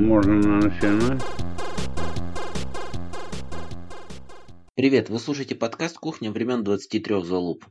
Можно начинать. Привет, вы слушаете подкаст «Кухня времен 23 залуп».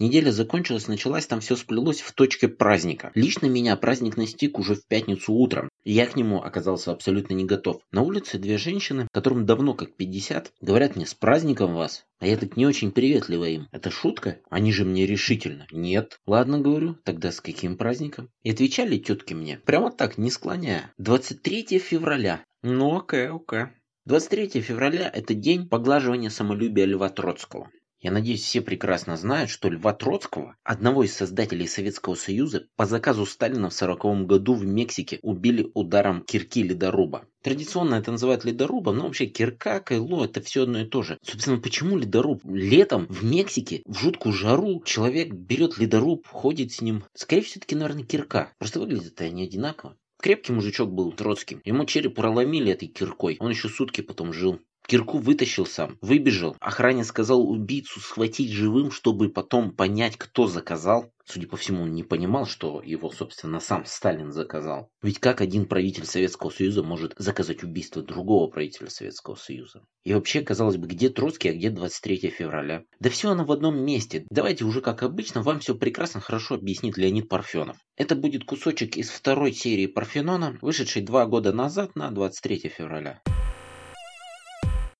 Неделя закончилась, началась, там все сплелось в точке праздника. Лично меня праздник настиг уже в пятницу утром. Я к нему оказался абсолютно не готов. На улице две женщины, которым давно как 50, говорят мне «С праздником вас!» А я так не очень приветливо им. Это шутка? Они же мне решительно. Нет. Ладно, говорю, тогда с каким праздником? И отвечали тетки мне, прямо так, не склоняя. 23 февраля. Ну окей, окей. 23 февраля – это день поглаживания самолюбия Льва Троцкого. Я надеюсь, все прекрасно знают, что Льва Троцкого, одного из создателей Советского Союза, по заказу Сталина в 1940 году в Мексике убили ударом кирки ледоруба. Традиционно это называют ледорубом, но вообще кирка, кайло это все одно и то же. Собственно, почему ледоруб? Летом в Мексике в жуткую жару человек берет ледоруб, ходит с ним. Скорее всего, таки, наверное, кирка. Просто выглядят они одинаково. Крепкий мужичок был Троцкий. Ему череп проломили этой киркой. Он еще сутки потом жил. Кирку вытащил сам, выбежал. Охране сказал убийцу схватить живым, чтобы потом понять, кто заказал. Судя по всему, он не понимал, что его, собственно, сам Сталин заказал. Ведь как один правитель Советского Союза может заказать убийство другого правителя Советского Союза? И вообще, казалось бы, где Троцкий, а где 23 февраля? Да все оно в одном месте. Давайте уже, как обычно, вам все прекрасно хорошо объяснит Леонид Парфенов. Это будет кусочек из второй серии Парфенона, вышедшей два года назад на 23 февраля.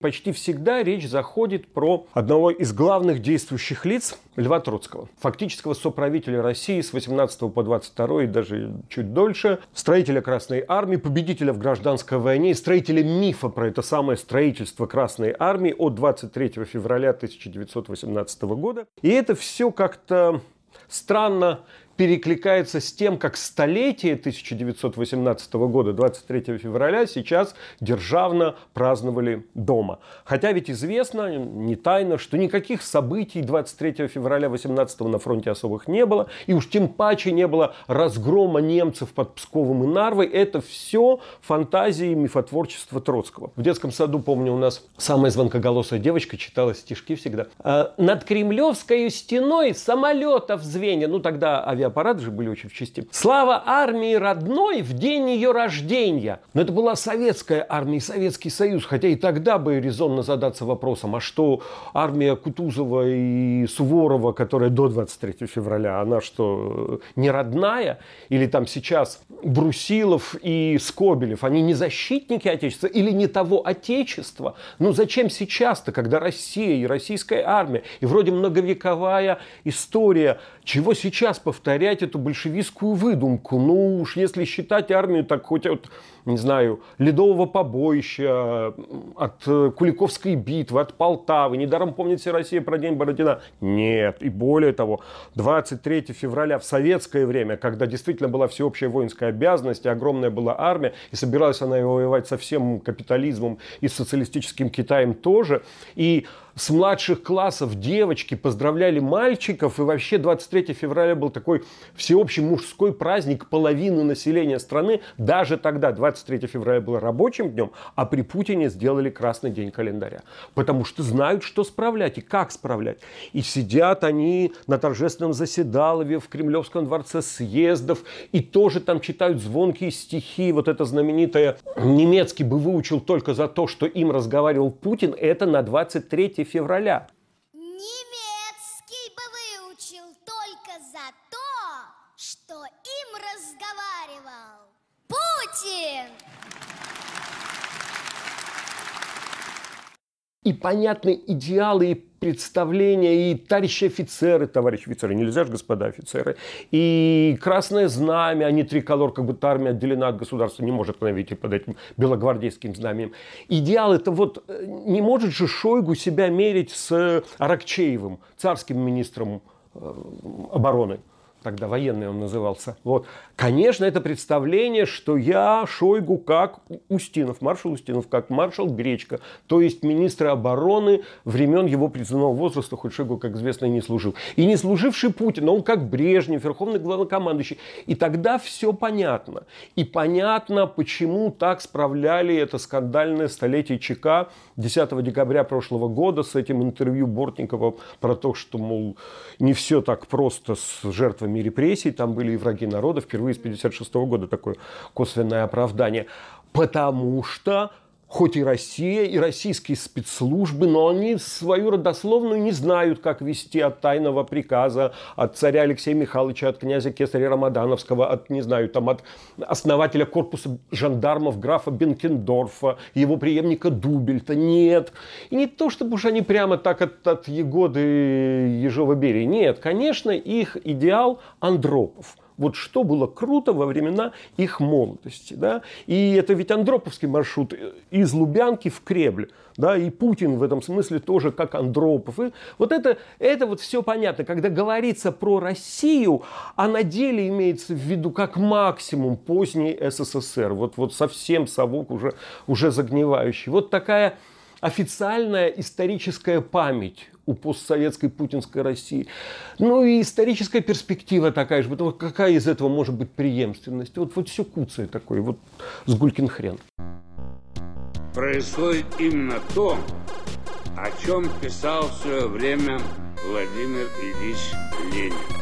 Почти всегда речь заходит про одного из главных действующих лиц Льва Троцкого, фактического соправителя России с 18 по 22 и даже чуть дольше, строителя Красной Армии, победителя в гражданской войне строителя мифа про это самое строительство Красной Армии от 23 февраля 1918 года. И это все как-то странно перекликается с тем, как столетие 1918 года, 23 февраля, сейчас державно праздновали дома. Хотя ведь известно, не тайно, что никаких событий 23 февраля 18 на фронте особых не было, и уж тем паче не было разгрома немцев под Псковом и Нарвой. Это все фантазии мифотворчества Троцкого. В детском саду, помню, у нас самая звонкоголосая девочка читала стишки всегда. «А «Над Кремлевской стеной самолетов звенья». Ну, тогда авиа аппараты же были очень в части. Слава армии родной в день ее рождения. Но это была советская армия Советский Союз. Хотя и тогда бы резонно задаться вопросом, а что армия Кутузова и Суворова, которая до 23 февраля, она что, не родная? Или там сейчас Брусилов и Скобелев, они не защитники Отечества или не того Отечества? Ну зачем сейчас-то, когда Россия и российская армия, и вроде многовековая история, чего сейчас повторять? эту большевистскую выдумку. Ну уж если считать армию так хоть от, не знаю, Ледового побоища, от э, Куликовской битвы, от Полтавы. Недаром помнит вся Россия про День Бородина. Нет. И более того, 23 февраля в советское время, когда действительно была всеобщая воинская обязанность, и огромная была армия, и собиралась она воевать со всем капитализмом и социалистическим Китаем тоже. И с младших классов девочки поздравляли мальчиков, и вообще 23 февраля был такой всеобщий мужской праздник половины населения страны. Даже тогда, 23 февраля был рабочим днем, а при Путине сделали красный день календаря. Потому что знают, что справлять и как справлять. И сидят они на торжественном заседалове в Кремлевском дворце съездов, и тоже там читают звонкие стихи. Вот это знаменитое «Немецкий бы выучил только за то, что им разговаривал Путин», это на 23 февраля. Немецкий бы выучил только за то, что им разговаривал Путин. И понятны идеалы и представления, и товарищи офицеры, товарищи офицеры, нельзя же, господа офицеры, и красное знамя, а не триколор, как будто армия отделена от государства, не может навести под этим белогвардейским знаменем. Идеал это вот, э, не может же Шойгу себя мерить с Аракчеевым, царским министром э, обороны тогда военный он назывался. Вот. Конечно, это представление, что я Шойгу как Устинов, маршал Устинов, как маршал Гречка, то есть министр обороны времен его призывного возраста, хоть Шойгу, как известно, не служил. И не служивший Путин, он как Брежнев, верховный главнокомандующий. И тогда все понятно. И понятно, почему так справляли это скандальное столетие ЧК 10 декабря прошлого года с этим интервью Бортникова про то, что, мол, не все так просто с жертвами средствами репрессий, там были и враги народа, впервые с 1956 года такое косвенное оправдание. Потому что хоть и Россия, и российские спецслужбы, но они свою родословную не знают, как вести от тайного приказа, от царя Алексея Михайловича, от князя Кесаря Рамадановского, от, не знаю, там, от основателя корпуса жандармов графа Бенкендорфа, его преемника Дубельта. Нет. И не то, чтобы уж они прямо так от, от Егоды Ежова Берии. Нет, конечно, их идеал Андропов – вот что было круто во времена их молодости. Да? И это ведь Андроповский маршрут из Лубянки в Кремль. Да, и Путин в этом смысле тоже как Андропов. И вот это, это вот все понятно. Когда говорится про Россию, а на деле имеется в виду как максимум поздний СССР. Вот, вот совсем совок уже, уже загнивающий. Вот такая официальная историческая память у постсоветской путинской России. Ну и историческая перспектива такая же. Потому какая из этого может быть преемственность? Вот, вот все куцая такой, вот с гулькин хрен. Происходит именно то, о чем писал в свое время Владимир Ильич Ленин.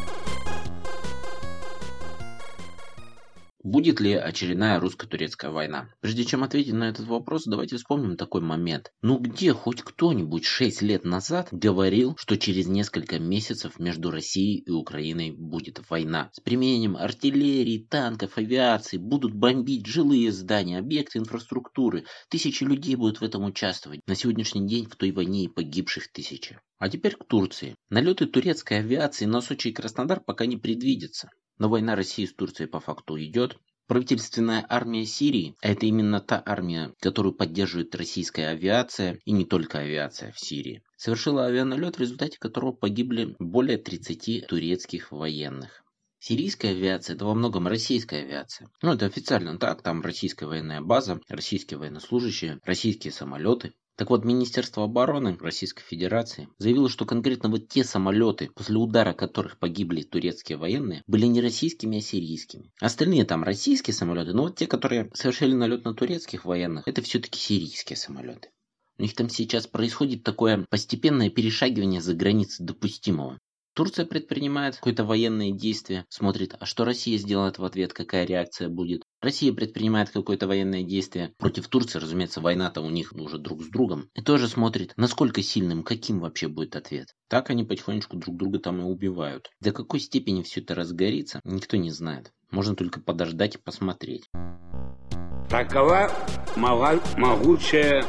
Будет ли очередная русско-турецкая война? Прежде чем ответить на этот вопрос, давайте вспомним такой момент. Ну где хоть кто-нибудь 6 лет назад говорил, что через несколько месяцев между Россией и Украиной будет война? С применением артиллерии, танков, авиации, будут бомбить жилые здания, объекты инфраструктуры. Тысячи людей будут в этом участвовать. На сегодняшний день в той войне и погибших тысячи. А теперь к Турции. Налеты турецкой авиации на Сочи и Краснодар пока не предвидятся. Но война России с Турцией по факту идет. Правительственная армия Сирии – это именно та армия, которую поддерживает российская авиация и не только авиация в Сирии. Совершила авианалет, в результате которого погибли более 30 турецких военных. Сирийская авиация – это во многом российская авиация. Ну, это официально так, там российская военная база, российские военнослужащие, российские самолеты. Так вот, Министерство обороны Российской Федерации заявило, что конкретно вот те самолеты, после удара которых погибли турецкие военные, были не российскими, а сирийскими. Остальные там российские самолеты, но вот те, которые совершили налет на турецких военных, это все-таки сирийские самолеты. У них там сейчас происходит такое постепенное перешагивание за границы допустимого. Турция предпринимает какое-то военное действие, смотрит, а что Россия сделает в ответ, какая реакция будет. Россия предпринимает какое-то военное действие против Турции, разумеется, война-то у них уже друг с другом. И тоже смотрит, насколько сильным, каким вообще будет ответ. Так они потихонечку друг друга там и убивают. До какой степени все это разгорится, никто не знает. Можно только подождать и посмотреть. Такова могучая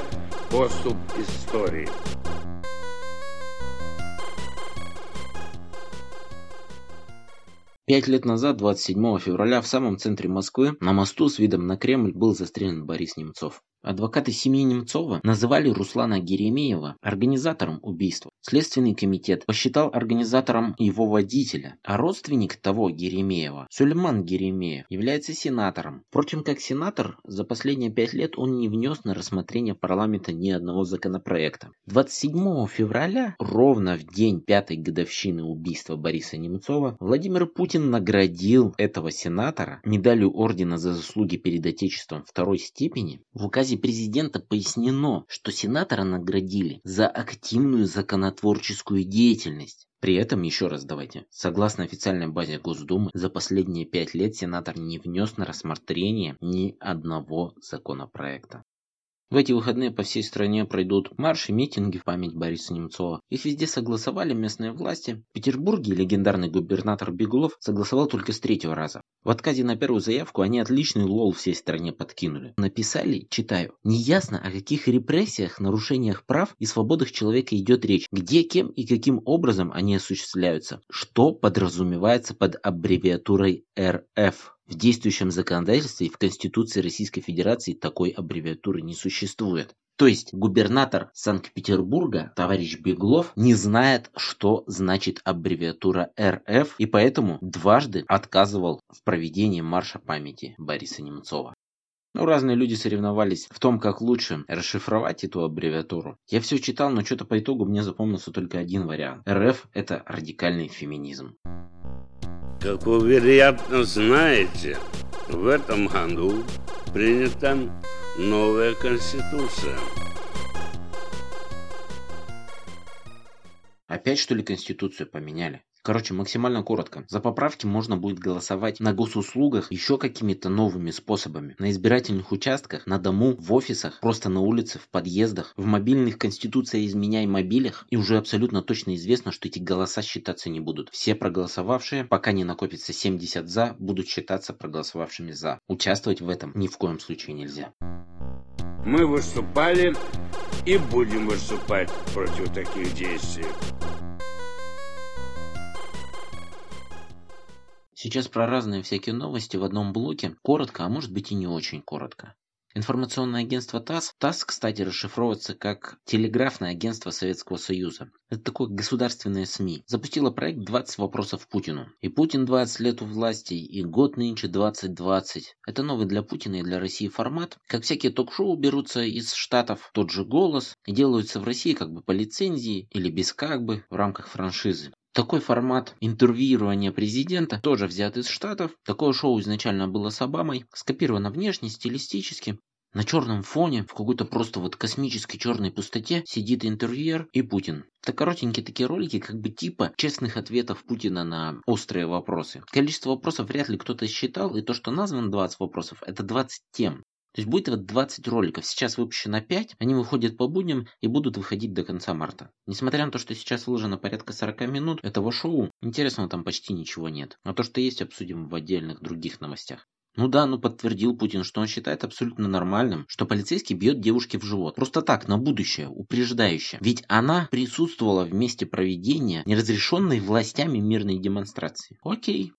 поступ истории. Пять лет назад, 27 февраля, в самом центре Москвы, на мосту с видом на Кремль был застрелен Борис Немцов. Адвокаты семьи Немцова называли Руслана Геремеева организатором убийства. Следственный комитет посчитал организатором его водителя, а родственник того Геремеева, Сулейман Геремеев, является сенатором. Впрочем, как сенатор, за последние пять лет он не внес на рассмотрение парламента ни одного законопроекта. 27 февраля, ровно в день пятой годовщины убийства Бориса Немцова, Владимир Путин наградил этого сенатора медалью ордена за заслуги перед Отечеством второй степени в указе указе президента пояснено, что сенатора наградили за активную законотворческую деятельность. При этом, еще раз давайте, согласно официальной базе Госдумы, за последние пять лет сенатор не внес на рассмотрение ни одного законопроекта. В эти выходные по всей стране пройдут марши, митинги в память Бориса Немцова. Их везде согласовали местные власти. В Петербурге легендарный губернатор Бегулов согласовал только с третьего раза. В отказе на первую заявку они отличный лол всей стране подкинули. Написали, читаю, неясно о каких репрессиях, нарушениях прав и свободах человека идет речь, где, кем и каким образом они осуществляются, что подразумевается под аббревиатурой РФ. В действующем законодательстве и в Конституции Российской Федерации такой аббревиатуры не существует. То есть губернатор Санкт-Петербурга, товарищ Беглов, не знает, что значит аббревиатура РФ, и поэтому дважды отказывал в проведении марша памяти Бориса Немцова. Ну, разные люди соревновались в том, как лучше расшифровать эту аббревиатуру. Я все читал, но что-то по итогу мне запомнился только один вариант. РФ – это радикальный феминизм. Как вы, вероятно, знаете, в этом году принята новая конституция. Опять что ли конституцию поменяли? Короче, максимально коротко. За поправки можно будет голосовать на госуслугах еще какими-то новыми способами. На избирательных участках, на дому, в офисах, просто на улице, в подъездах, в мобильных конституция изменяй мобилях. И уже абсолютно точно известно, что эти голоса считаться не будут. Все проголосовавшие, пока не накопится 70 за, будут считаться проголосовавшими за. Участвовать в этом ни в коем случае нельзя. Мы выступали и будем выступать против таких действий. Сейчас про разные всякие новости в одном блоке, коротко, а может быть и не очень коротко. Информационное агентство ТАСС, ТАСС, кстати, расшифровывается как Телеграфное агентство Советского Союза. Это такое государственное СМИ. Запустило проект 20 вопросов Путину. И Путин 20 лет у власти, и год нынче 2020. Это новый для Путина и для России формат. Как всякие ток-шоу берутся из Штатов, тот же голос, и делаются в России как бы по лицензии или без как бы в рамках франшизы. Такой формат интервьюирования президента тоже взят из Штатов. Такое шоу изначально было с Обамой, скопировано внешне, стилистически. На черном фоне, в какой-то просто вот космической черной пустоте, сидит интервьюер и Путин. Это коротенькие такие ролики, как бы типа честных ответов Путина на острые вопросы. Количество вопросов вряд ли кто-то считал, и то, что названо 20 вопросов, это 20 тем. То есть будет вот 20 роликов. Сейчас выпущено 5, они выходят по будням и будут выходить до конца марта. Несмотря на то, что сейчас выложено порядка 40 минут этого шоу, интересного там почти ничего нет. А то, что есть, обсудим в отдельных других новостях. Ну да, ну подтвердил Путин, что он считает абсолютно нормальным, что полицейский бьет девушке в живот. Просто так, на будущее, упреждающе. Ведь она присутствовала в месте проведения неразрешенной властями мирной демонстрации. Окей,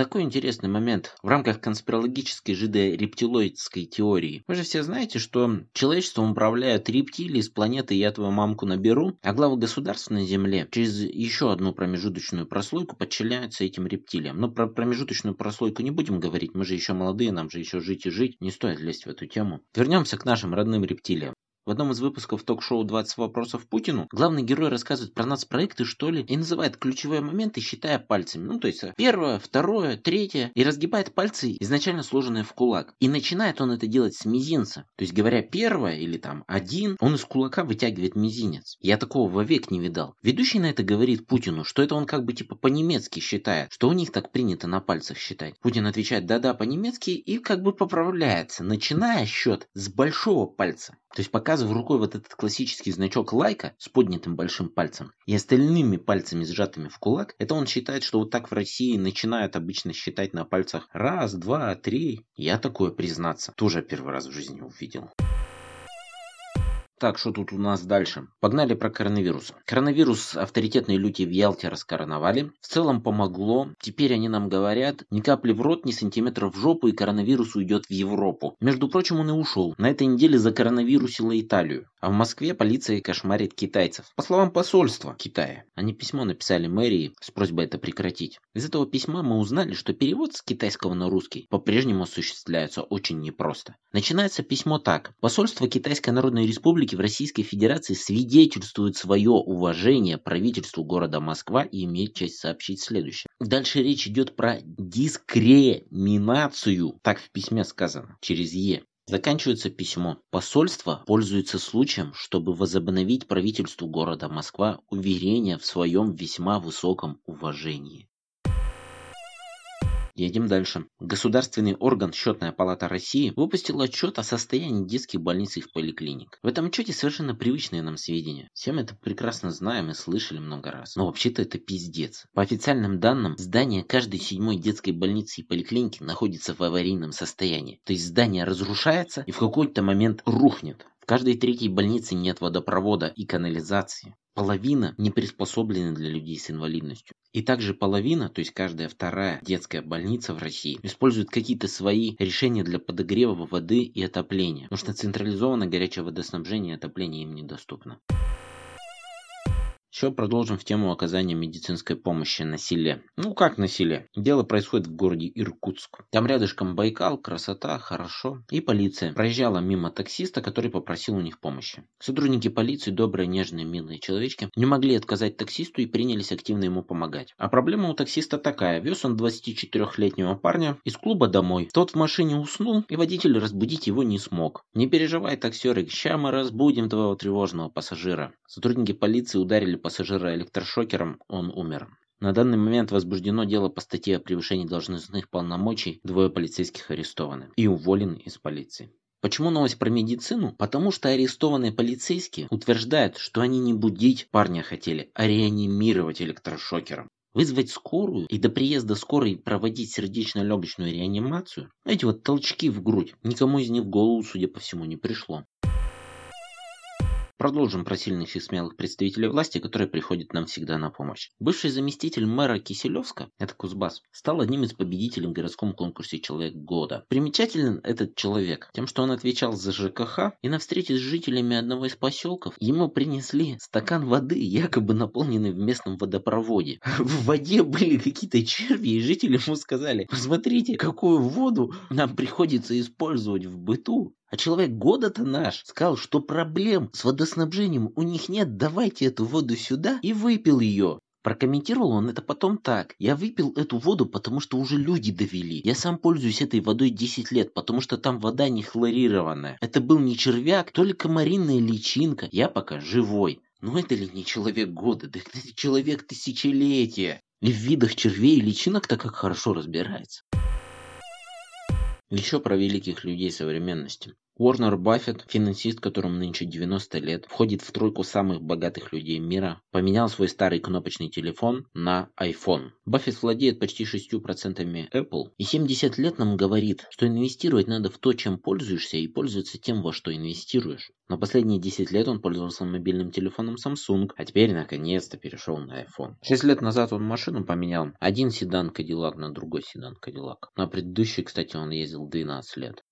такой интересный момент в рамках конспирологической жидо-рептилоидской теории. Вы же все знаете, что человечеством управляют рептилии с планеты «Я твою мамку наберу», а главы государств на Земле через еще одну промежуточную прослойку подчиняются этим рептилиям. Но про промежуточную прослойку не будем говорить, мы же еще молодые, нам же еще жить и жить, не стоит лезть в эту тему. Вернемся к нашим родным рептилиям. В одном из выпусков ток-шоу «20 вопросов Путину» главный герой рассказывает про нацпроекты, что ли, и называет ключевые моменты, считая пальцами. Ну, то есть первое, второе, третье, и разгибает пальцы, изначально сложенные в кулак. И начинает он это делать с мизинца. То есть, говоря первое или там один, он из кулака вытягивает мизинец. Я такого вовек не видал. Ведущий на это говорит Путину, что это он как бы типа по-немецки считает, что у них так принято на пальцах считать. Путин отвечает да-да по-немецки и как бы поправляется, начиная счет с большого пальца. То есть показывая рукой вот этот классический значок лайка с поднятым большим пальцем и остальными пальцами сжатыми в кулак, это он считает, что вот так в России начинают обычно считать на пальцах раз, два, три. Я такое, признаться, тоже первый раз в жизни увидел. Так, что тут у нас дальше? Погнали про коронавирус. Коронавирус авторитетные люди в Ялте раскороновали. В целом помогло. Теперь они нам говорят, ни капли в рот, ни сантиметра в жопу, и коронавирус уйдет в Европу. Между прочим, он и ушел. На этой неделе закоронавирусила Италию. А в Москве полиция кошмарит китайцев. По словам посольства Китая, они письмо написали мэрии с просьбой это прекратить. Из этого письма мы узнали, что перевод с китайского на русский по-прежнему осуществляется очень непросто. Начинается письмо так. Посольство Китайской Народной Республики в Российской Федерации свидетельствуют свое уважение правительству города Москва и имеет честь сообщить следующее. Дальше речь идет про дискреминацию, так в письме сказано, через Е. Заканчивается письмо. Посольство пользуется случаем, чтобы возобновить правительству города Москва уверение в своем весьма высоком уважении. Едем дальше. Государственный орган Счетная палата России выпустил отчет о состоянии детских больниц и поликлиник. В этом отчете совершенно привычные нам сведения. Все мы это прекрасно знаем и слышали много раз. Но вообще-то это пиздец. По официальным данным, здание каждой седьмой детской больницы и поликлиники находится в аварийном состоянии. То есть здание разрушается и в какой-то момент рухнет. В каждой третьей больнице нет водопровода и канализации. Половина не приспособлены для людей с инвалидностью. И также половина, то есть каждая вторая детская больница в России, использует какие-то свои решения для подогрева воды и отопления. Потому что централизованное горячее водоснабжение и отопление им недоступно. Еще продолжим в тему оказания медицинской помощи на. Ну как на селе? Дело происходит в городе Иркутск. Там рядышком Байкал, красота, хорошо. И полиция проезжала мимо таксиста, который попросил у них помощи. Сотрудники полиции, добрые, нежные, милые человечки, не могли отказать таксисту и принялись активно ему помогать. А проблема у таксиста такая. Вез он 24-летнего парня из клуба домой. Тот в машине уснул, и водитель разбудить его не смог. Не переживай, таксерик, ща мы разбудим твоего тревожного пассажира. Сотрудники полиции ударили пассажира электрошокером, он умер. На данный момент возбуждено дело по статье о превышении должностных полномочий, двое полицейских арестованы и уволены из полиции. Почему новость про медицину? Потому что арестованные полицейские утверждают, что они не будить парня хотели, а реанимировать электрошокером. Вызвать скорую и до приезда скорой проводить сердечно-легочную реанимацию? Эти вот толчки в грудь никому из них в голову, судя по всему, не пришло. Продолжим про сильных и смелых представителей власти, которые приходят нам всегда на помощь. Бывший заместитель мэра Киселевска, это Кузбасс, стал одним из победителей в городском конкурсе «Человек года». Примечателен этот человек тем, что он отвечал за ЖКХ, и на встрече с жителями одного из поселков ему принесли стакан воды, якобы наполненный в местном водопроводе. В воде были какие-то черви, и жители ему сказали, посмотрите, какую воду нам приходится использовать в быту. А человек года-то наш сказал, что проблем с водоснабжением у них нет, давайте эту воду сюда и выпил ее. Прокомментировал он это потом так. Я выпил эту воду, потому что уже люди довели. Я сам пользуюсь этой водой 10 лет, потому что там вода не хлорированная. Это был не червяк, только маринная личинка. Я пока живой. Но это ли не человек года? Да это человек тысячелетия. И в видах червей и личинок-то как хорошо разбирается. Еще про великих людей современности. Уорнер Баффет, финансист, которому нынче 90 лет, входит в тройку самых богатых людей мира, поменял свой старый кнопочный телефон на iPhone. Баффет владеет почти 6% Apple и 70 лет нам говорит, что инвестировать надо в то, чем пользуешься и пользоваться тем, во что инвестируешь. Но последние 10 лет он пользовался мобильным телефоном Samsung, а теперь наконец-то перешел на iPhone. 6 лет назад он машину поменял. Один седан Cadillac на другой седан Cadillac. На предыдущий, кстати, он ездил 12 лет.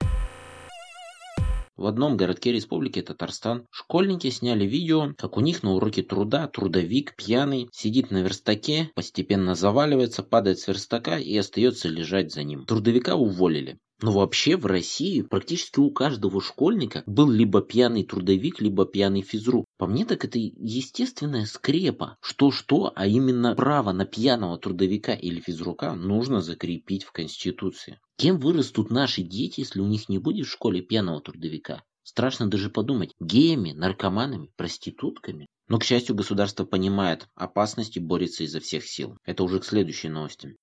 В одном городке республики Татарстан школьники сняли видео, как у них на уроке труда трудовик пьяный сидит на верстаке, постепенно заваливается, падает с верстака и остается лежать за ним. Трудовика уволили. Но вообще в России практически у каждого школьника был либо пьяный трудовик, либо пьяный физрук. По мне так это естественная скрепа. Что-что, а именно право на пьяного трудовика или физрука нужно закрепить в Конституции. Кем вырастут наши дети, если у них не будет в школе пьяного трудовика? Страшно даже подумать, геями, наркоманами, проститутками. Но, к счастью, государство понимает опасность и борется изо всех сил. Это уже к следующей новости.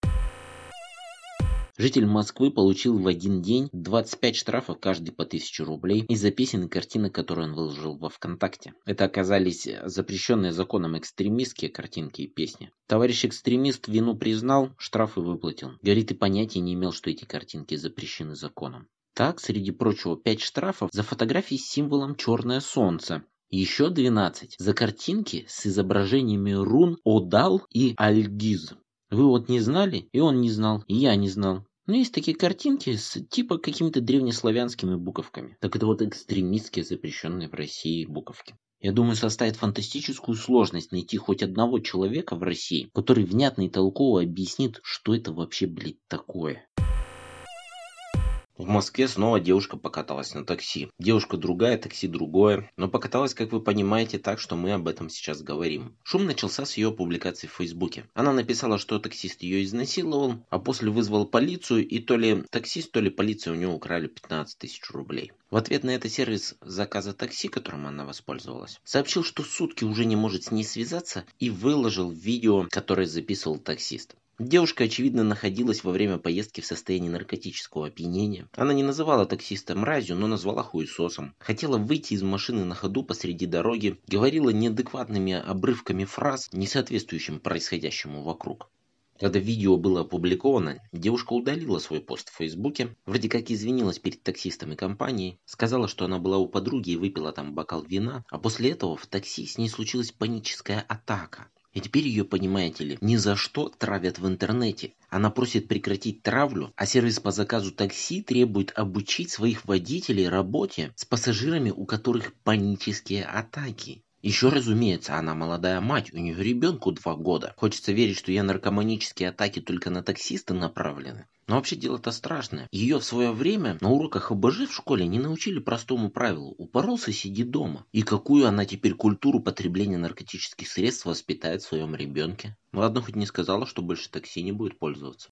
Житель Москвы получил в один день 25 штрафов, каждый по 1000 рублей, из-за песен и картинок, которые он выложил во ВКонтакте. Это оказались запрещенные законом экстремистские картинки и песни. Товарищ экстремист вину признал, штрафы выплатил. Говорит, и понятия не имел, что эти картинки запрещены законом. Так, среди прочего, 5 штрафов за фотографии с символом «Черное солнце», еще 12 за картинки с изображениями рун Одал и Альгиз. Вы вот не знали, и он не знал, и я не знал. Но есть такие картинки с типа какими-то древнеславянскими буковками. Так это вот экстремистские запрещенные в России буковки. Я думаю, составит фантастическую сложность найти хоть одного человека в России, который внятно и толково объяснит, что это вообще, блядь, такое. В Москве снова девушка покаталась на такси. Девушка другая, такси другое. Но покаталась, как вы понимаете, так, что мы об этом сейчас говорим. Шум начался с ее публикации в Фейсбуке. Она написала, что таксист ее изнасиловал, а после вызвал полицию, и то ли таксист, то ли полиция у него украли 15 тысяч рублей. В ответ на это сервис заказа такси, которым она воспользовалась, сообщил, что сутки уже не может с ней связаться и выложил видео, которое записывал таксист. Девушка, очевидно, находилась во время поездки в состоянии наркотического опьянения. Она не называла таксиста мразью, но назвала хуесосом. Хотела выйти из машины на ходу посреди дороги, говорила неадекватными обрывками фраз, не соответствующим происходящему вокруг. Когда видео было опубликовано, девушка удалила свой пост в Фейсбуке, вроде как извинилась перед таксистом и компанией, сказала, что она была у подруги и выпила там бокал вина, а после этого в такси с ней случилась паническая атака. И теперь ее, понимаете ли, ни за что травят в интернете. Она просит прекратить травлю, а сервис по заказу такси требует обучить своих водителей работе с пассажирами, у которых панические атаки. Еще, разумеется, она молодая мать, у нее ребенку два года. Хочется верить, что я наркоманические атаки только на таксиста направлены. Но вообще дело-то страшное. Ее в свое время на уроках ОБЖ в школе не научили простому правилу. Упоролся, сиди дома. И какую она теперь культуру потребления наркотических средств воспитает в своем ребенке? Ладно, хоть не сказала, что больше такси не будет пользоваться.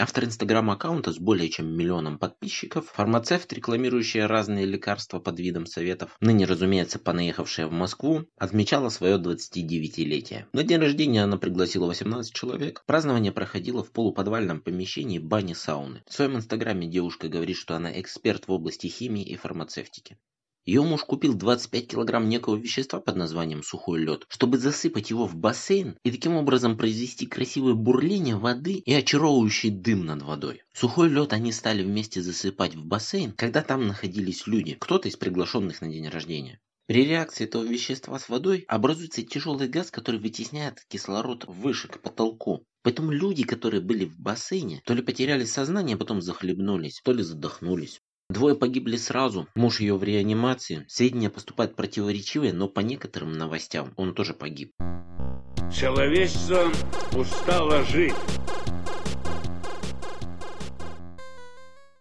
Автор инстаграм-аккаунта с более чем миллионом подписчиков, фармацевт, рекламирующий разные лекарства под видом советов, ныне, разумеется, понаехавшая в Москву, отмечала свое 29-летие. На день рождения она пригласила 18 человек. Празднование проходило в полуподвальном помещении бани-сауны. В своем инстаграме девушка говорит, что она эксперт в области химии и фармацевтики. Ее муж купил 25 килограмм некого вещества под названием сухой лед, чтобы засыпать его в бассейн и таким образом произвести красивое бурление воды и очаровывающий дым над водой. Сухой лед они стали вместе засыпать в бассейн, когда там находились люди, кто-то из приглашенных на день рождения. При реакции этого вещества с водой образуется тяжелый газ, который вытесняет кислород выше, к потолку. Поэтому люди, которые были в бассейне, то ли потеряли сознание, а потом захлебнулись, то ли задохнулись. Двое погибли сразу, муж ее в реанимации. Сведения поступают противоречивые, но по некоторым новостям он тоже погиб. Человечество устало жить.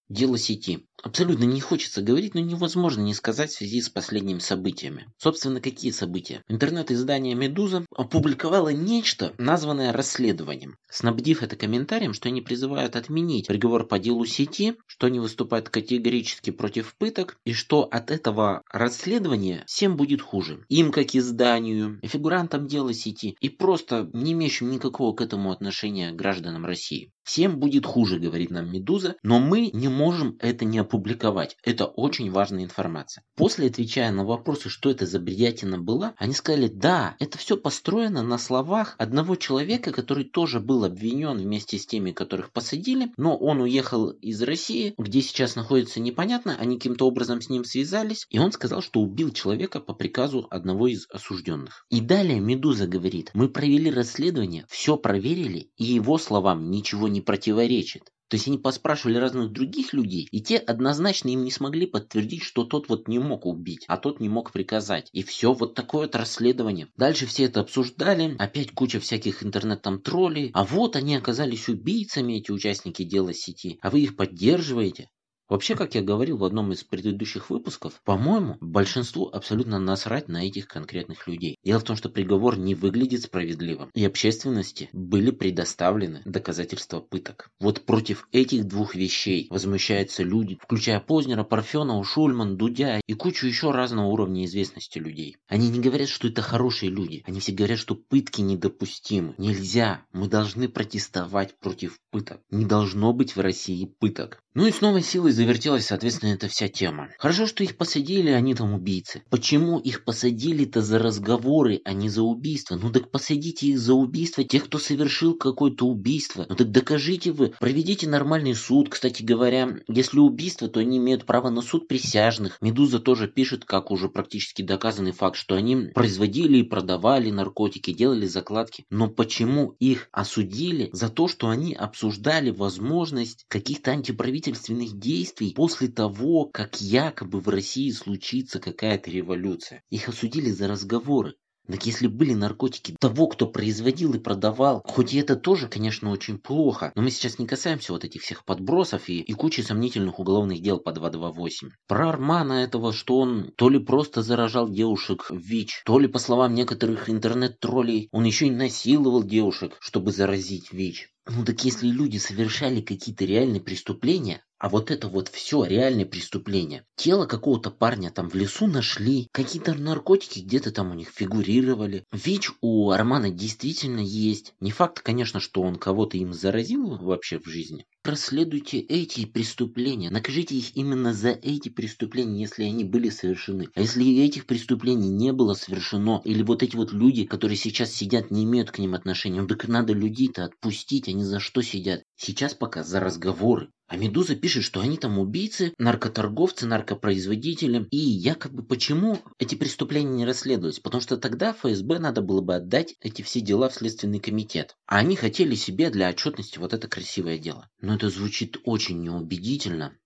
Дело сети. Абсолютно не хочется говорить, но невозможно не сказать в связи с последними событиями. Собственно, какие события? Интернет-издание «Медуза» опубликовало нечто, названное расследованием, снабдив это комментарием, что они призывают отменить приговор по делу сети, что они выступают категорически против пыток, и что от этого расследования всем будет хуже. Им, как изданию, фигурантам дела сети, и просто не имеющим никакого к этому отношения гражданам России. Всем будет хуже, говорит нам Медуза, но мы не можем это не опубликовать. Это очень важная информация. После, отвечая на вопросы, что это за бредятина была, они сказали, да, это все построено на словах одного человека, который тоже был обвинен вместе с теми, которых посадили, но он уехал из России, где сейчас находится непонятно, они каким-то образом с ним связались, и он сказал, что убил человека по приказу одного из осужденных. И далее Медуза говорит, мы провели расследование, все проверили, и его словам ничего не противоречит. То есть они поспрашивали разных других людей, и те однозначно им не смогли подтвердить, что тот вот не мог убить, а тот не мог приказать. И все, вот такое вот расследование. Дальше все это обсуждали, опять куча всяких интернет там троллей. А вот они оказались убийцами, эти участники дела сети, а вы их поддерживаете. Вообще, как я говорил в одном из предыдущих выпусков, по-моему, большинству абсолютно насрать на этих конкретных людей. Дело в том, что приговор не выглядит справедливым, и общественности были предоставлены доказательства пыток. Вот против этих двух вещей возмущаются люди, включая Познера, Парфенова, Шульман, Дудя и кучу еще разного уровня известности людей. Они не говорят, что это хорошие люди, они все говорят, что пытки недопустимы. Нельзя, мы должны протестовать против пыток. Не должно быть в России пыток. Ну и с новой силой завертелась, соответственно, эта вся тема. Хорошо, что их посадили, они там убийцы. Почему их посадили-то за разговоры, а не за убийство? Ну так посадите их за убийство, тех, кто совершил какое-то убийство. Ну так докажите вы, проведите нормальный суд. Кстати говоря, если убийство, то они имеют право на суд присяжных. Медуза тоже пишет, как уже практически доказанный факт, что они производили и продавали наркотики, делали закладки. Но почему их осудили за то, что они обсуждали возможность каких-то антиправительственных правительственных действий после того, как якобы в России случится какая-то революция. Их осудили за разговоры. Так если были наркотики того, кто производил и продавал, хоть и это тоже, конечно, очень плохо, но мы сейчас не касаемся вот этих всех подбросов и, и кучи сомнительных уголовных дел по 228. Про Армана этого, что он то ли просто заражал девушек ВИЧ, то ли, по словам некоторых интернет-троллей, он еще и насиловал девушек, чтобы заразить ВИЧ. Ну так если люди совершали какие-то реальные преступления, а вот это вот все реальные преступления. Тело какого-то парня там в лесу нашли, какие-то наркотики где-то там у них фигурировали. ВИЧ у Армана действительно есть. Не факт, конечно, что он кого-то им заразил вообще в жизни. Расследуйте эти преступления, накажите их именно за эти преступления, если они были совершены. А если этих преступлений не было совершено, или вот эти вот люди, которые сейчас сидят, не имеют к ним отношения, ну так надо людей-то отпустить, они за что сидят? Сейчас пока за разговоры. А Медуза пишет, что они там убийцы, наркоторговцы, наркопроизводители. И якобы почему эти преступления не расследовались? Потому что тогда ФСБ надо было бы отдать эти все дела в Следственный комитет. А они хотели себе для отчетности вот это красивое дело. Но это звучит очень неубедительно.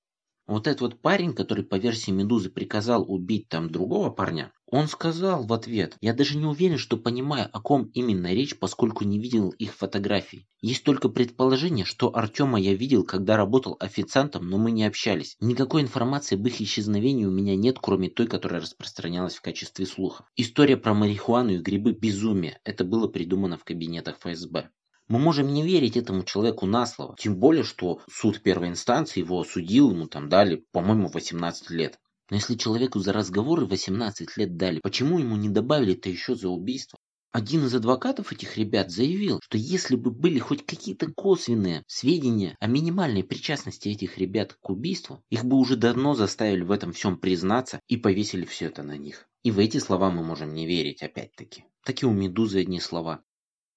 Вот этот вот парень, который по версии Медузы приказал убить там другого парня, он сказал в ответ, я даже не уверен, что понимаю, о ком именно речь, поскольку не видел их фотографий. Есть только предположение, что Артема я видел, когда работал официантом, но мы не общались. Никакой информации об их исчезновении у меня нет, кроме той, которая распространялась в качестве слухов. История про марихуану и грибы безумие. Это было придумано в кабинетах ФСБ. Мы можем не верить этому человеку на слово. Тем более, что суд первой инстанции его осудил, ему там дали, по-моему, 18 лет. Но если человеку за разговоры 18 лет дали, почему ему не добавили-то еще за убийство? Один из адвокатов этих ребят заявил, что если бы были хоть какие-то косвенные сведения о минимальной причастности этих ребят к убийству, их бы уже давно заставили в этом всем признаться и повесили все это на них. И в эти слова мы можем не верить опять-таки. Так и у Медузы одни слова.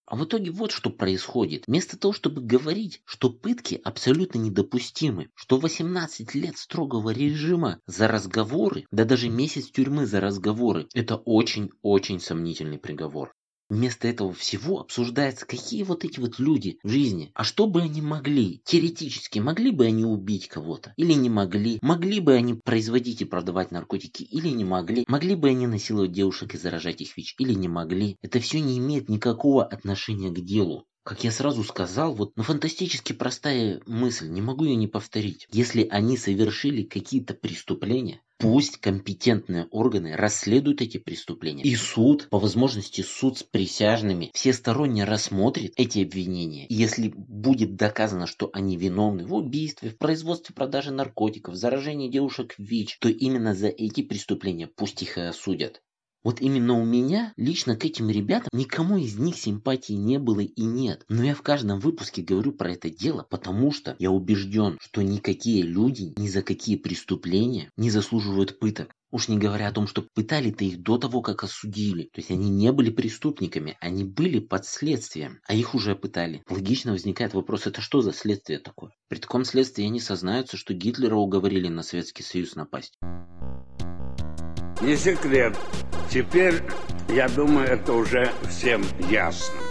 А в итоге вот что происходит. Вместо того, чтобы говорить, что пытки абсолютно недопустимы, что 18 лет строгого режима за разговоры, да даже месяц тюрьмы за разговоры, это очень-очень сомнительный приговор. Вместо этого всего обсуждается, какие вот эти вот люди в жизни. А что бы они могли? Теоретически, могли бы они убить кого-то? Или не могли? Могли бы они производить и продавать наркотики? Или не могли? Могли бы они насиловать девушек и заражать их ВИЧ? Или не могли? Это все не имеет никакого отношения к делу. Как я сразу сказал, вот, ну фантастически простая мысль, не могу ее не повторить. Если они совершили какие-то преступления, пусть компетентные органы расследуют эти преступления. И суд, по возможности суд с присяжными, всесторонне рассмотрит эти обвинения. И если будет доказано, что они виновны в убийстве, в производстве продажи наркотиков, заражении девушек ВИЧ, то именно за эти преступления пусть их и осудят. Вот именно у меня лично к этим ребятам никому из них симпатии не было и нет. Но я в каждом выпуске говорю про это дело, потому что я убежден, что никакие люди ни за какие преступления не заслуживают пыток. Уж не говоря о том, что пытали-то их до того, как осудили. То есть они не были преступниками, они были под следствием, а их уже пытали. Логично возникает вопрос, это что за следствие такое? При таком следствии они сознаются, что Гитлера уговорили на Советский Союз напасть. Не секрет. Теперь, я думаю, это уже всем ясно.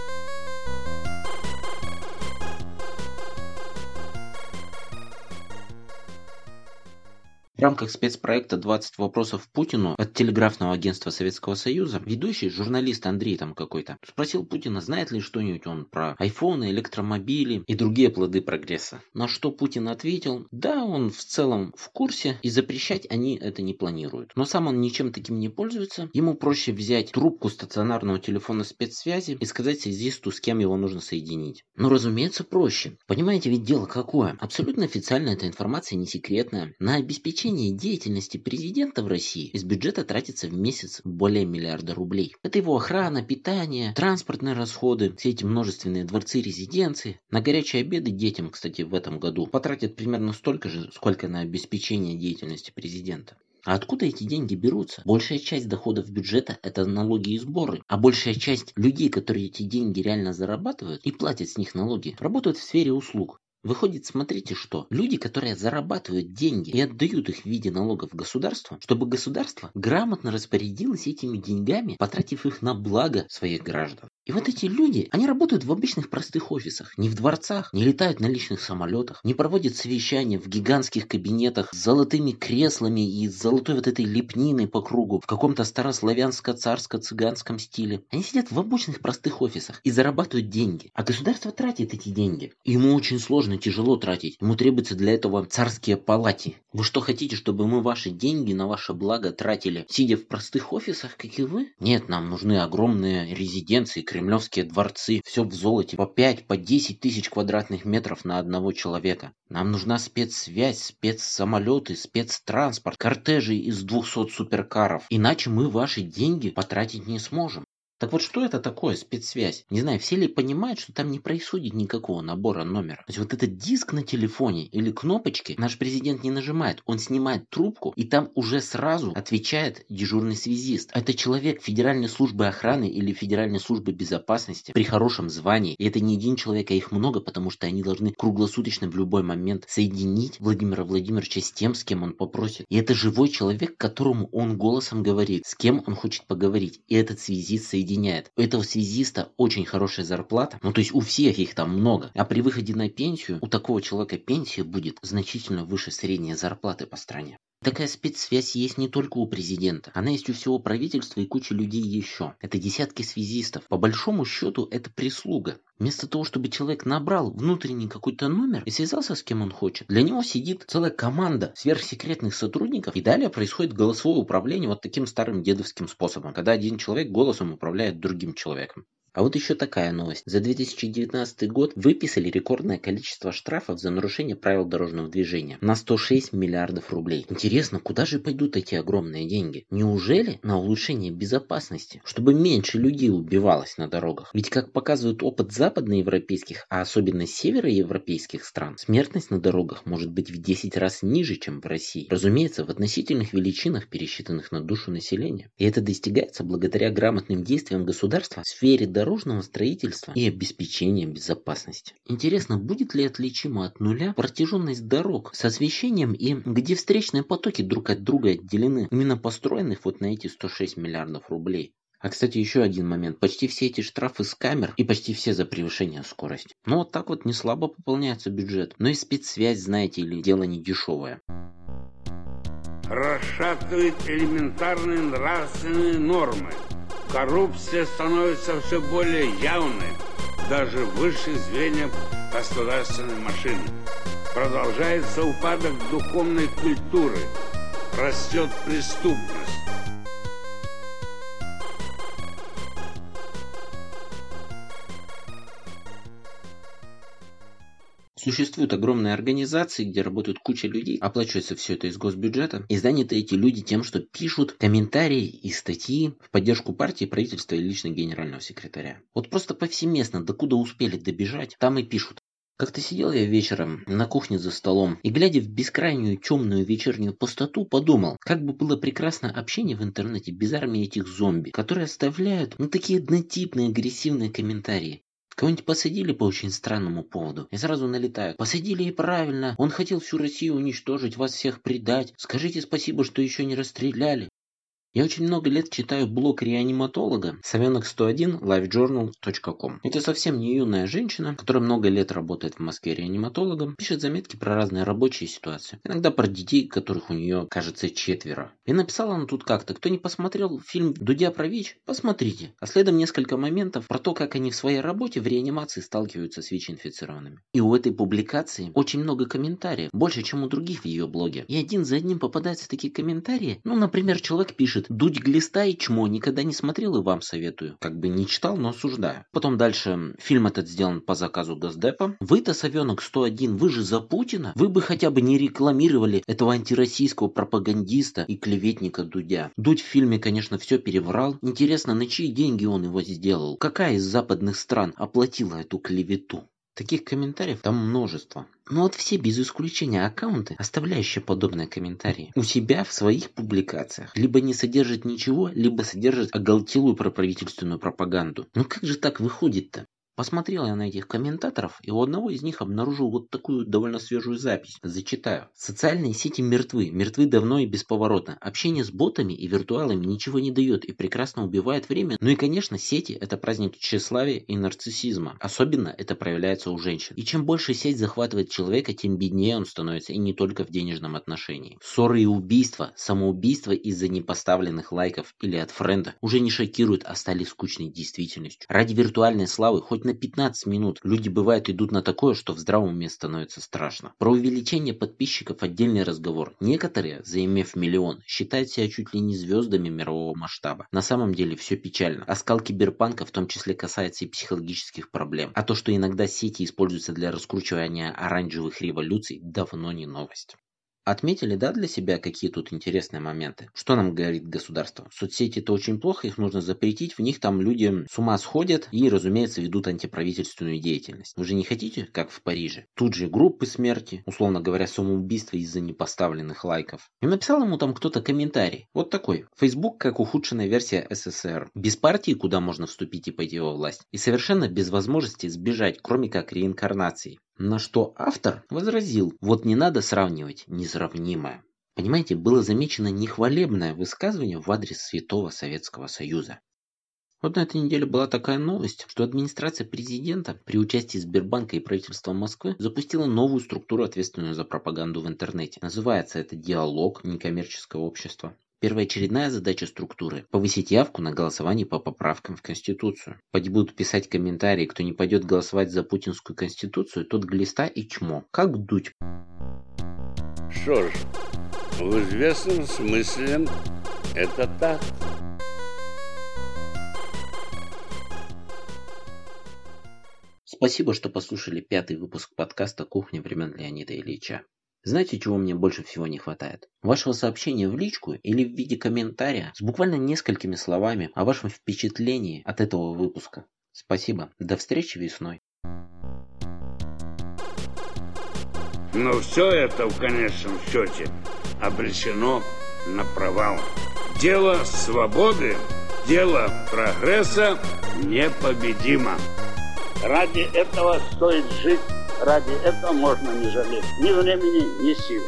Рамках спецпроекта «20 вопросов Путину» от телеграфного агентства Советского Союза ведущий, журналист Андрей там какой-то, спросил Путина, знает ли что-нибудь он про айфоны, электромобили и другие плоды прогресса. На что Путин ответил, да, он в целом в курсе и запрещать они это не планируют. Но сам он ничем таким не пользуется. Ему проще взять трубку стационарного телефона спецсвязи и сказать связисту, с кем его нужно соединить. Ну, разумеется, проще. Понимаете, ведь дело какое? Абсолютно официально эта информация не секретная. На обеспечение обеспечение деятельности президента в России из бюджета тратится в месяц более миллиарда рублей. Это его охрана, питание, транспортные расходы, все эти множественные дворцы, резиденции. На горячие обеды детям, кстати, в этом году потратят примерно столько же, сколько на обеспечение деятельности президента. А откуда эти деньги берутся? Большая часть доходов бюджета – это налоги и сборы. А большая часть людей, которые эти деньги реально зарабатывают и платят с них налоги, работают в сфере услуг. Выходит, смотрите что, люди, которые зарабатывают деньги и отдают их в виде налогов государству, чтобы государство грамотно распорядилось этими деньгами, потратив их на благо своих граждан. И вот эти люди, они работают в обычных простых офисах, не в дворцах, не летают на личных самолетах, не проводят совещания в гигантских кабинетах с золотыми креслами и золотой вот этой лепниной по кругу в каком-то старославянско-царско-цыганском стиле. Они сидят в обычных простых офисах и зарабатывают деньги, а государство тратит эти деньги. Ему очень сложно, тяжело тратить. Ему требуется для этого царские палати. Вы что хотите, чтобы мы ваши деньги на ваше благо тратили, сидя в простых офисах, как и вы? Нет, нам нужны огромные резиденции, кремлевские дворцы, все в золоте, по 5, по 10 тысяч квадратных метров на одного человека. Нам нужна спецсвязь, спецсамолеты, спецтранспорт, кортежи из 200 суперкаров. Иначе мы ваши деньги потратить не сможем. Так вот, что это такое спецсвязь? Не знаю, все ли понимают, что там не происходит никакого набора номера. То есть вот этот диск на телефоне или кнопочки наш президент не нажимает. Он снимает трубку и там уже сразу отвечает дежурный связист. Это человек Федеральной службы охраны или Федеральной службы безопасности при хорошем звании. И это не один человек, а их много, потому что они должны круглосуточно в любой момент соединить Владимира Владимировича с тем, с кем он попросит. И это живой человек, которому он голосом говорит, с кем он хочет поговорить. И этот связист соединяет объединяет. У этого связиста очень хорошая зарплата, ну то есть у всех их там много. А при выходе на пенсию у такого человека пенсия будет значительно выше средней зарплаты по стране. Такая спецсвязь есть не только у президента, она есть у всего правительства и кучи людей еще. Это десятки связистов. По большому счету это прислуга. Вместо того, чтобы человек набрал внутренний какой-то номер и связался с кем он хочет, для него сидит целая команда сверхсекретных сотрудников, и далее происходит голосовое управление вот таким старым дедовским способом, когда один человек голосом управляет другим человеком. А вот еще такая новость. За 2019 год выписали рекордное количество штрафов за нарушение правил дорожного движения на 106 миллиардов рублей. Интересно, куда же пойдут эти огромные деньги? Неужели на улучшение безопасности? Чтобы меньше людей убивалось на дорогах. Ведь как показывает опыт западноевропейских, а особенно североевропейских стран, смертность на дорогах может быть в 10 раз ниже, чем в России. Разумеется, в относительных величинах, пересчитанных на душу населения. И это достигается благодаря грамотным действиям государства в сфере дорожного дорожного строительства и обеспечения безопасности. Интересно, будет ли отличима от нуля протяженность дорог с освещением и где встречные потоки друг от друга отделены, именно построенных вот на эти 106 миллиардов рублей. А, кстати, еще один момент. Почти все эти штрафы с камер и почти все за превышение скорости. Ну, вот так вот не слабо пополняется бюджет. Но и спецсвязь, знаете ли, дело не дешевое. Расшатывает элементарные нравственные нормы коррупция становится все более явной даже в высших звеньях государственной машины. Продолжается упадок духовной культуры, растет преступность. Существуют огромные организации, где работают куча людей, оплачивается все это из госбюджета, и заняты эти люди тем, что пишут комментарии и статьи в поддержку партии, правительства и лично генерального секретаря. Вот просто повсеместно, докуда успели добежать, там и пишут. Как-то сидел я вечером на кухне за столом и, глядя в бескрайнюю темную вечернюю пустоту, подумал, как бы было прекрасно общение в интернете без армии этих зомби, которые оставляют ну такие однотипные агрессивные комментарии. Кого-нибудь посадили по очень странному поводу и сразу налетают. Посадили и правильно. Он хотел всю Россию уничтожить, вас всех предать. Скажите спасибо, что еще не расстреляли. Я очень много лет читаю блог реаниматолога совенок101 lifejournal.com. Это совсем не юная женщина, которая много лет работает в Москве реаниматологом, пишет заметки про разные рабочие ситуации. Иногда про детей, которых у нее, кажется, четверо. И написала она тут как-то, кто не посмотрел фильм «Дудя про ВИЧ», посмотрите. А следом несколько моментов про то, как они в своей работе в реанимации сталкиваются с ВИЧ-инфицированными. И у этой публикации очень много комментариев, больше, чем у других в ее блоге. И один за одним попадаются такие комментарии. Ну, например, человек пишет, пишет «Дудь глиста и чмо, никогда не смотрел и вам советую». Как бы не читал, но осуждаю. Потом дальше фильм этот сделан по заказу Госдепа. Вы-то, Совенок 101, вы же за Путина? Вы бы хотя бы не рекламировали этого антироссийского пропагандиста и клеветника Дудя. Дудь в фильме, конечно, все переврал. Интересно, на чьи деньги он его сделал? Какая из западных стран оплатила эту клевету? Таких комментариев там множество. Но вот все без исключения аккаунты, оставляющие подобные комментарии, у себя в своих публикациях либо не содержат ничего, либо содержат оголтелую проправительственную пропаганду. Ну как же так выходит-то? Посмотрел я на этих комментаторов, и у одного из них обнаружил вот такую довольно свежую запись. Зачитаю. Социальные сети мертвы. Мертвы давно и бесповоротно. Общение с ботами и виртуалами ничего не дает и прекрасно убивает время. Ну и, конечно, сети – это праздник тщеславия и нарциссизма. Особенно это проявляется у женщин. И чем больше сеть захватывает человека, тем беднее он становится, и не только в денежном отношении. Ссоры и убийства, самоубийства из-за непоставленных лайков или от френда уже не шокируют, а стали скучной действительностью. Ради виртуальной славы хоть хоть на 15 минут. Люди бывают идут на такое, что в здравом уме становится страшно. Про увеличение подписчиков отдельный разговор. Некоторые, заимев миллион, считают себя чуть ли не звездами мирового масштаба. На самом деле все печально. Оскал киберпанка в том числе касается и психологических проблем. А то, что иногда сети используются для раскручивания оранжевых революций, давно не новость. Отметили, да, для себя, какие тут интересные моменты? Что нам говорит государство? Соцсети это очень плохо, их нужно запретить, в них там люди с ума сходят и, разумеется, ведут антиправительственную деятельность. Вы же не хотите, как в Париже? Тут же группы смерти, условно говоря, самоубийства из-за непоставленных лайков. И написал ему там кто-то комментарий. Вот такой. Facebook как ухудшенная версия СССР. Без партии, куда можно вступить и пойти во власть. И совершенно без возможности сбежать, кроме как реинкарнации. На что автор возразил, вот не надо сравнивать несравнимое. Понимаете, было замечено нехвалебное высказывание в адрес Святого Советского Союза. Вот на этой неделе была такая новость, что администрация президента при участии Сбербанка и правительства Москвы запустила новую структуру, ответственную за пропаганду в интернете. Называется это «Диалог некоммерческое общество». Первоочередная задача структуры – повысить явку на голосование по поправкам в Конституцию. Поди будут писать комментарии, кто не пойдет голосовать за путинскую Конституцию, тот глиста и чмо. Как дуть? Что ж, в известном смысле это так. Спасибо, что послушали пятый выпуск подкаста «Кухня времен Леонида Ильича». Знаете, чего мне больше всего не хватает? Вашего сообщения в личку или в виде комментария с буквально несколькими словами о вашем впечатлении от этого выпуска. Спасибо. До встречи весной. Но все это в конечном счете обречено на провал. Дело свободы, дело прогресса непобедимо. Ради этого стоит жить, ради этого можно не жалеть ни времени, ни сил.